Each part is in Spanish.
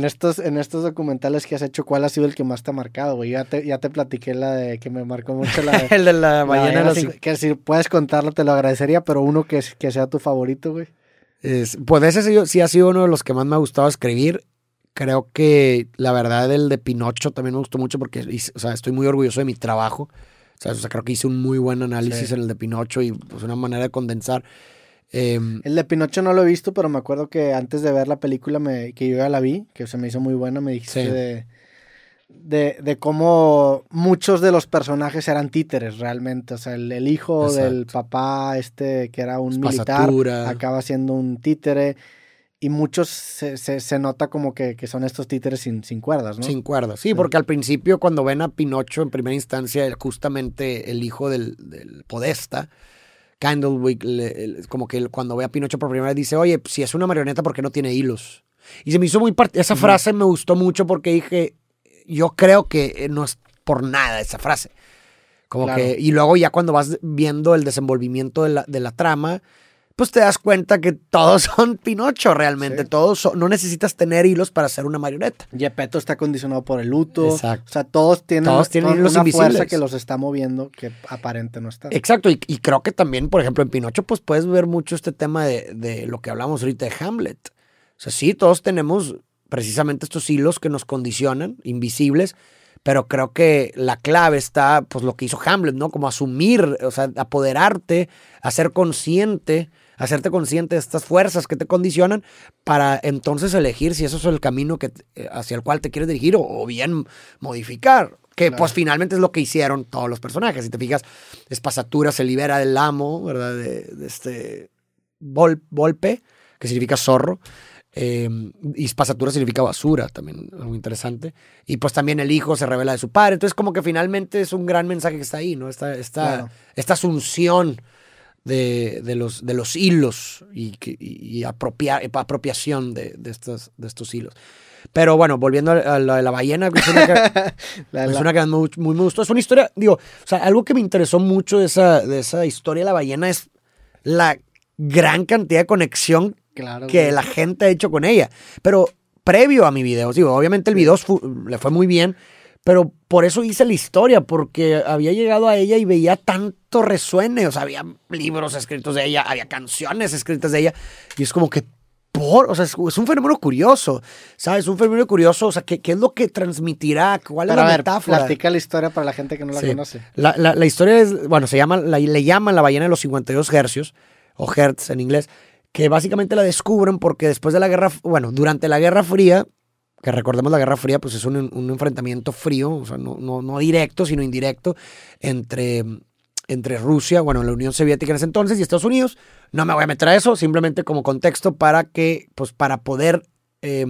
En estos, en estos documentales que has hecho, ¿cuál ha sido el que más te ha marcado, güey? Ya te, ya te platiqué la de que me marcó mucho la de... el de la ballena que si puedes contarlo te lo agradecería, pero uno que, que sea tu favorito, güey. Es, pues ese sí, ha sido uno de los que más me ha gustado escribir. Creo que la verdad el de Pinocho también me gustó mucho porque o sea, estoy muy orgulloso de mi trabajo. O sea, creo que hice un muy buen análisis en el de Pinocho y pues una manera de condensar. Em, el de Pinocho no lo he visto, pero me acuerdo que antes de ver la película me, que yo ya la vi, que se me hizo muy buena, me dijiste de, de, de, cómo muchos de los personajes eran títeres realmente. O sea, el, hijo del papá, este que era un militar, acaba siendo un títere. Y muchos se, se, nota como que, que, son estos títeres sin, sin cuerdas, ¿no? Sin cuerdas, sí, porque al principio cuando ven a Pinocho en primera instancia, justamente el hijo del, del Podesta, Candlewick, como que cuando ve a Pinocho por primera vez dice, oye, si es una marioneta, ¿por qué no tiene hilos? Y se me hizo muy... Esa frase me gustó mucho porque dije, yo creo que no es por nada esa frase. Como que, y luego ya cuando vas viendo el desenvolvimiento de la, de la trama, pues te das cuenta que todos son Pinocho realmente. Todos no necesitas tener hilos para ser una marioneta. Gepetto está condicionado por el luto. Exacto. O sea, todos tienen, todos tienen una fuerza que los está moviendo que aparente no está. Exacto. Y, creo que también, por ejemplo, en Pinocho, pues puedes ver mucho este tema de, de lo que hablamos ahorita de Hamlet. O sea, sí, todos tenemos precisamente estos hilos que nos condicionan, invisibles, pero creo que la clave está, pues lo que hizo Hamlet, ¿no? Como asumir, o sea, apoderarte, hacer consciente hacerte consciente de estas fuerzas que te condicionan para entonces elegir si eso es el camino que, eh, hacia el cual te quieres dirigir o, bien modificar. Que pues finalmente es lo que hicieron todos los personajes. Si te fijas, Espasatura se libera del amo, ¿verdad? De, este Volpe, que significa zorro. Eh, y Espasatura significa basura, también muy interesante. Y pues también el hijo se revela de su padre. Entonces, como que finalmente es un gran mensaje que está ahí, ¿no? Esta, esta, esta asunción de, de, los, de los hilos y, y, apropiación de, de, estos, de estos hilos. Pero bueno, volviendo a la de la ballena, es una que, es una que muy, muy me gustó. Es una historia, digo, o sea, algo que me interesó mucho de esa, de esa historia de la ballena es la gran cantidad de conexión que la gente ha hecho con ella. Pero previo a mi video, digo, obviamente el video le fue muy bien, pero por eso hice la historia, porque había llegado a ella y veía tanto resuene, o sea, había libros escritos de ella, había canciones escritas de ella, y es como que por, o sea, es, un fenómeno curioso, ¿sabes? Un fenómeno curioso, o sea, ¿qué, qué es lo que transmitirá? ¿Cuál es la metáfora? Platica la historia para la gente que no la conoce. La, la, historia es, bueno, se llama, le llaman la ballena de los 52 hercios, o hertz en inglés, que básicamente la descubren porque después de la guerra, bueno, durante la Guerra Fría, que recordemos la Guerra Fría, pues es un, enfrentamiento frío, o sea, no, no, directo, sino indirecto, entre, entre Rusia, bueno, la Unión Soviética en ese entonces y Estados Unidos. No me voy a meter a eso, simplemente como contexto para que, pues para poder eh,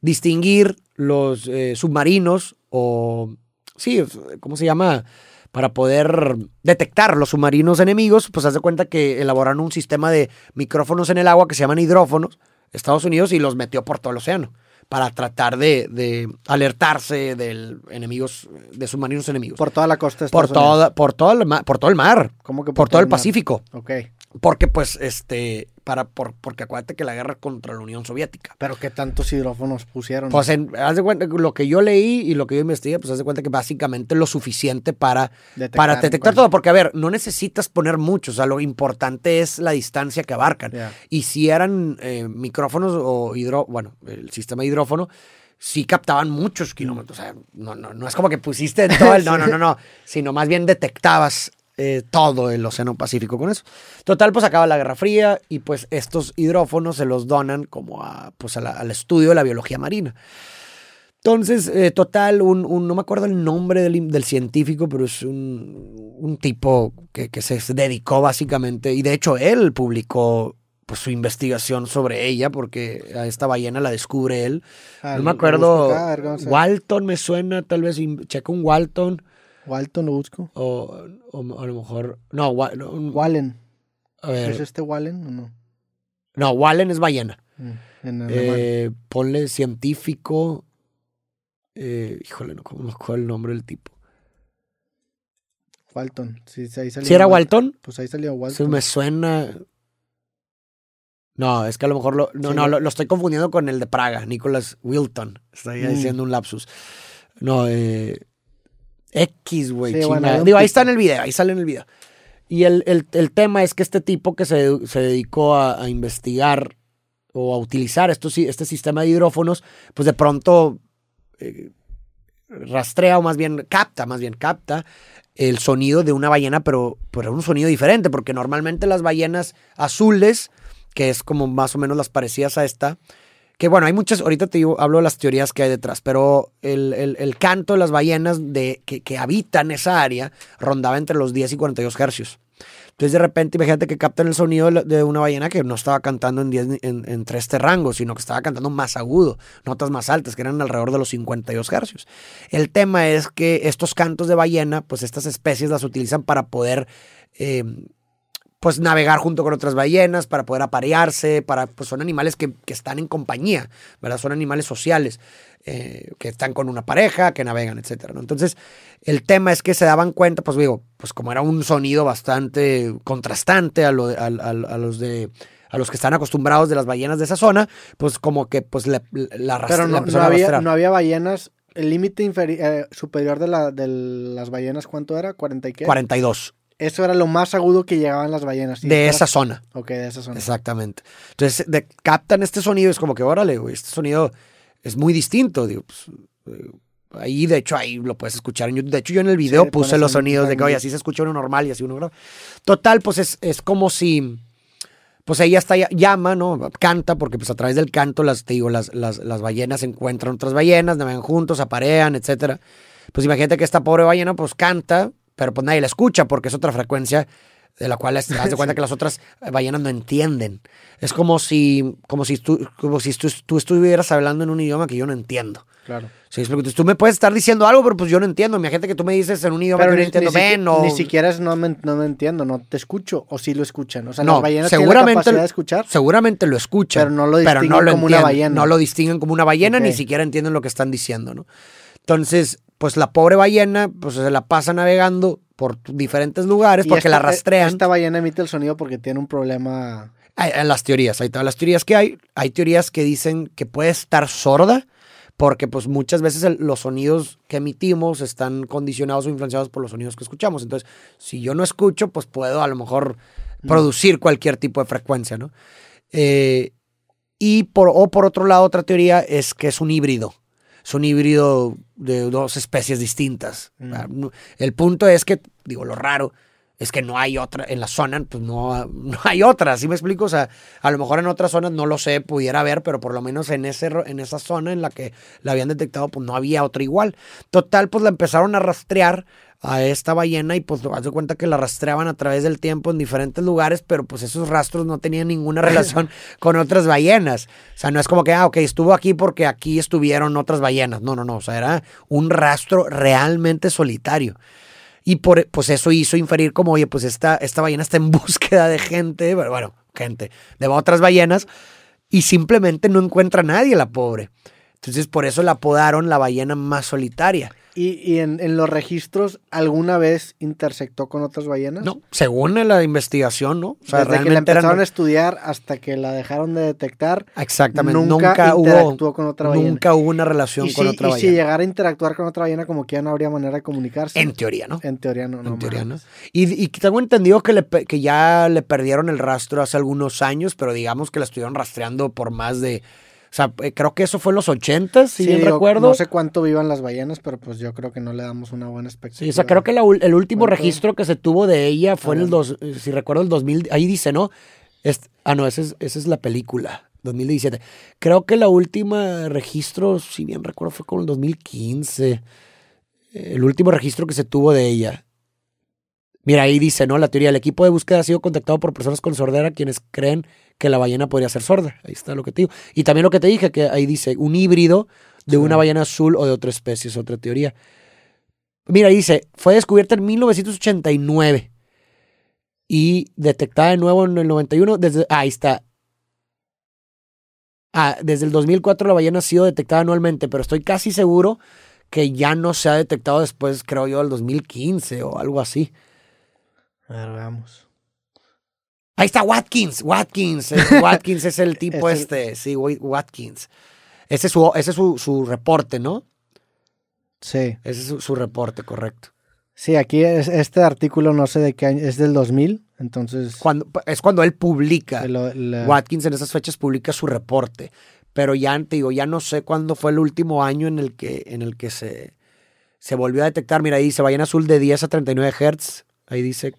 distinguir los eh, submarinos o, sí, ¿cómo se llama? Para poder detectar los submarinos enemigos, pues haz de cuenta que elaboraron un sistema de micrófonos en el agua que se llaman hidrófonos, Estados Unidos, y los metió por todo el océano para tratar de, alertarse de enemigos, de submarinos enemigos. Por toda la costa. por, toda, por, todo el mar, por todo el mar. ¿Cómo que por, todo el, Pacífico. Ok. Porque pues, este, para, por, porque acuérdate que la guerra contra la Unión Soviética. Pero ¿qué tantos hidrófonos pusieron? Pues haz de cuenta, lo que yo leí y lo que yo investigué, pues haz de cuenta que básicamente lo suficiente para detectar, para detectar todo. Porque a ver, no necesitas poner mucho, o sea, lo importante es la distancia que abarcan. Y si eran eh, micrófonos o hidro, bueno, el sistema de hidrófono, sí captaban muchos kilómetros. O sea, no, no, no es como que pusiste todo el. No, no, no, no. Sino más bien detectabas eh, todo el Océano Pacífico con eso. Total, pues acaba la Guerra Fría y pues estos hidrófonos se los donan como a, pues al estudio de la biología marina. Entonces, eh, total, un, no me acuerdo el nombre del, científico, pero es un, tipo que, se dedicó básicamente, y de hecho él publicó pues, su investigación sobre ella, porque a esta ballena la descubre él. no me acuerdo, Walton me suena, tal vez, checa un Walton. Walton lo busco. O, a lo mejor. No, Wallen. A ver. ¿Es este Wallen o no? No, Wallen es ballena. Mm, eh, ponle científico. Eh, híjole, no conozco el nombre del tipo. Walton. Sí, ahí ¿Sí era Walton? Pues ahí salió Walton. me suena. No, es que a lo mejor lo, no, no, lo, estoy confundiendo con el de Praga, Nicholas Wilton. Estoy mm. diciendo un lapsus. No, eh, X, güey. Digo, ahí está en el video, ahí sale en el video. Y el, tema es que este tipo que se, dedicó a, investigar o a utilizar estos, este sistema de hidrófonos, pues de pronto eh, rastrea o más bien capta, más bien capta el sonido de una ballena, pero, pero un sonido diferente, porque normalmente las ballenas azules, que es como más o menos las parecidas a esta, que bueno, hay muchas, ahorita te digo, hablo de las teorías que hay detrás, pero el, canto de las ballenas de, que, habitan esa área rondaba entre los 10 y 42 hercios. Entonces de repente imagínate que captan el sonido de una ballena que no estaba cantando en en, entre este rango, sino que estaba cantando más agudo, notas más altas, que eran alrededor de los 52 hercios. El tema es que estos cantos de ballena, pues estas especies las utilizan para poder... Eh, pues navegar junto con otras ballenas, para poder aparearse, para, pues son animales que, están en compañía, ¿verdad? Son animales sociales, eh, que están con una pareja, que navegan, etcétera, Entonces, el tema es que se daban cuenta, pues digo, pues como era un sonido bastante contrastante a, lo, a, los de a los que están acostumbrados de las ballenas de esa zona, pues como que pues la, la, Pero no, no, había, no había ballenas el límite eh, superior de, la, de las ballenas, ¿cuánto era? ¿40 y qué? 42. Eso era lo más agudo que llegaban las ballenas. De esa zona. Ok, de esa zona. Exactamente. Entonces, de, captan este sonido, es como que, órale, güey, este sonido es muy distinto. Digo, pues, eh, ahí, de hecho, ahí lo puedes escuchar. De hecho, yo en el video puse los sonidos de que, oye, así se escucha uno normal y así uno grave. Total, pues es, es como si pues ella está, llama, ¿no? Canta, porque pues a través del canto, las, te digo, las, las, las ballenas encuentran otras ballenas, navegan juntos, aparean, etcétera. Pues imagínate que esta pobre ballena, pues canta, pero pues nadie la escucha porque es otra frecuencia de la cual te das de cuenta que las otras ballenas no entienden. Es como si, como si, tú, como si tú, estuvieras hablando en un idioma que yo no entiendo. Claro. Sí, tú me puedes estar diciendo algo, pero pues yo no entiendo. Mi gente que tú me dices en un idioma que yo no entiendo, ni, ven, Ni siquiera es no me, no me entiendo, no te escucho, o sí lo escuchan. O sea, no, las ballenas seguramente, tienen la capacidad de escuchar. Seguramente lo escuchan. Pero no lo distinguen como una ballena. No lo distinguen como una ballena, ni siquiera entienden lo que están diciendo, ¿no? Entonces, pues la pobre ballena, pues se la pasa navegando por diferentes lugares porque la rastrean. Esta ballena emite el sonido porque tiene un problema. En las teorías, hay todas las teorías que hay. Hay teorías que dicen que puede estar sorda porque pues muchas veces los sonidos que emitimos están condicionados o influenciados por los sonidos que escuchamos. Entonces, si yo no escucho, pues puedo a lo mejor mm. producir cualquier tipo de frecuencia, ¿no? Eh, y por, o por otro lado, otra teoría es que es un híbrido es un híbrido de dos especies distintas. Mm. El punto es que, digo, lo raro es que no hay otra, en la zona, pues no, no hay otra, ¿sí me explico? O sea, a lo mejor en otras zonas no lo sé, pudiera haber, pero por lo menos en, ese, en esa zona en la que la habían detectado, pues no había otra igual. Total, pues la empezaron a rastrear a esta ballena y pues haz de cuenta que la rastreaban a través del tiempo en diferentes lugares, pero pues esos rastros no tenían ninguna relación con otras ballenas. O sea, no es como que, ah, ok, estuvo aquí porque aquí estuvieron otras ballenas. No, no, no. O sea, era un rastro realmente solitario. Y por, pues eso hizo inferir como, oye, pues esta, esta ballena está en búsqueda de gente, bueno, gente, de otras ballenas, y simplemente no encuentra a nadie, la pobre. Entonces por eso la apodaron la ballena más solitaria. ¿Y, en, los registros alguna vez intersectó con otras ballenas? No, según la investigación, ¿no? O sea, Desde que la empezaron a estudiar hasta que la dejaron de detectar. Exactamente. Nunca, interactuó con otra ballena. Nunca hubo una relación con otra ballena. Y si llegara a interactuar con otra ballena, como que ya no habría manera de comunicarse. En teoría, ¿no? En teoría no. En teoría no. Y, tengo entendido que, le, que ya le perdieron el rastro hace algunos años, pero digamos que la estuvieron rastreando por más de sea, eh, creo que eso fue en los 80, si bien recuerdo. No sé cuánto vivan las ballenas, pero pues yo creo que no le damos una buena expectativa. Sí, o sea, creo que el último registro que se tuvo de ella fue en el, dos, eh, si recuerdo, el 2000, ahí dice, ¿no? ah, no, esa es, esa es la película, 2017. Creo que la última registro, si bien recuerdo, fue como el 2015. El último registro que se tuvo de ella. Mira, ahí dice, ¿no? La teoría, el equipo de búsqueda ha sido contactado por personas con sordera quienes creen que la ballena podría ser sorda. Ahí está lo que te digo. Y también lo que te dije, que ahí dice un híbrido de una ballena azul o de otra especie, es otra teoría. Mira, dice, fue descubierta en 1989 y detectada de nuevo en el 91. Desde, ahí está. Ah, desde el 2004 la ballena ha sido detectada anualmente, pero estoy casi seguro que ya no se ha detectado después, creo yo, del 2015 o algo así. A ver, veamos. Ahí está Watkins, Watkins, Watkins es el tipo este, sí, Watkins. Ese es su, ese es su, reporte, ¿no? Sí. Ese es su, reporte, correcto. Sí, aquí es, este artículo no sé de qué año, es del 2000, entonces... Cuando, es cuando él publica, Watkins en esas fechas publica su reporte, pero ya, te digo, ya no sé cuándo fue el último año en el que, en el que se, se volvió a detectar, mira ahí, se vayan azul de 10 a 39 Hz, Ahí dice.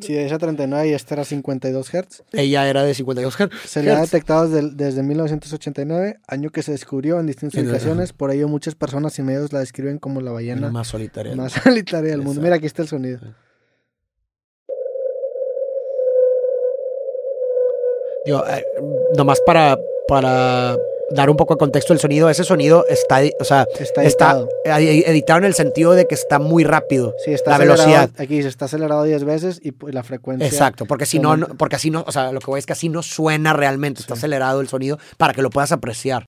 sí, esa 39 y esta era 52 Hz. Ella era de 52 Hz. Se le ha detectado desde, 1989, año que se descubrió en distintas ubicaciones. Por ello, muchas personas y medios la describen como la ballena más solitaria. Más solitaria del mundo. Mira, aquí está el sonido. Digo, eh, nomás para, para dar un poco de contexto el sonido, ese sonido está, o sea, está editado. editado en el sentido de que está muy rápido. Sí, está la velocidad. Aquí se está acelerado 10 veces y la frecuencia. Exacto, porque si no, porque así no, o sea, lo que voy es que así no suena realmente, está acelerado el sonido para que lo puedas apreciar.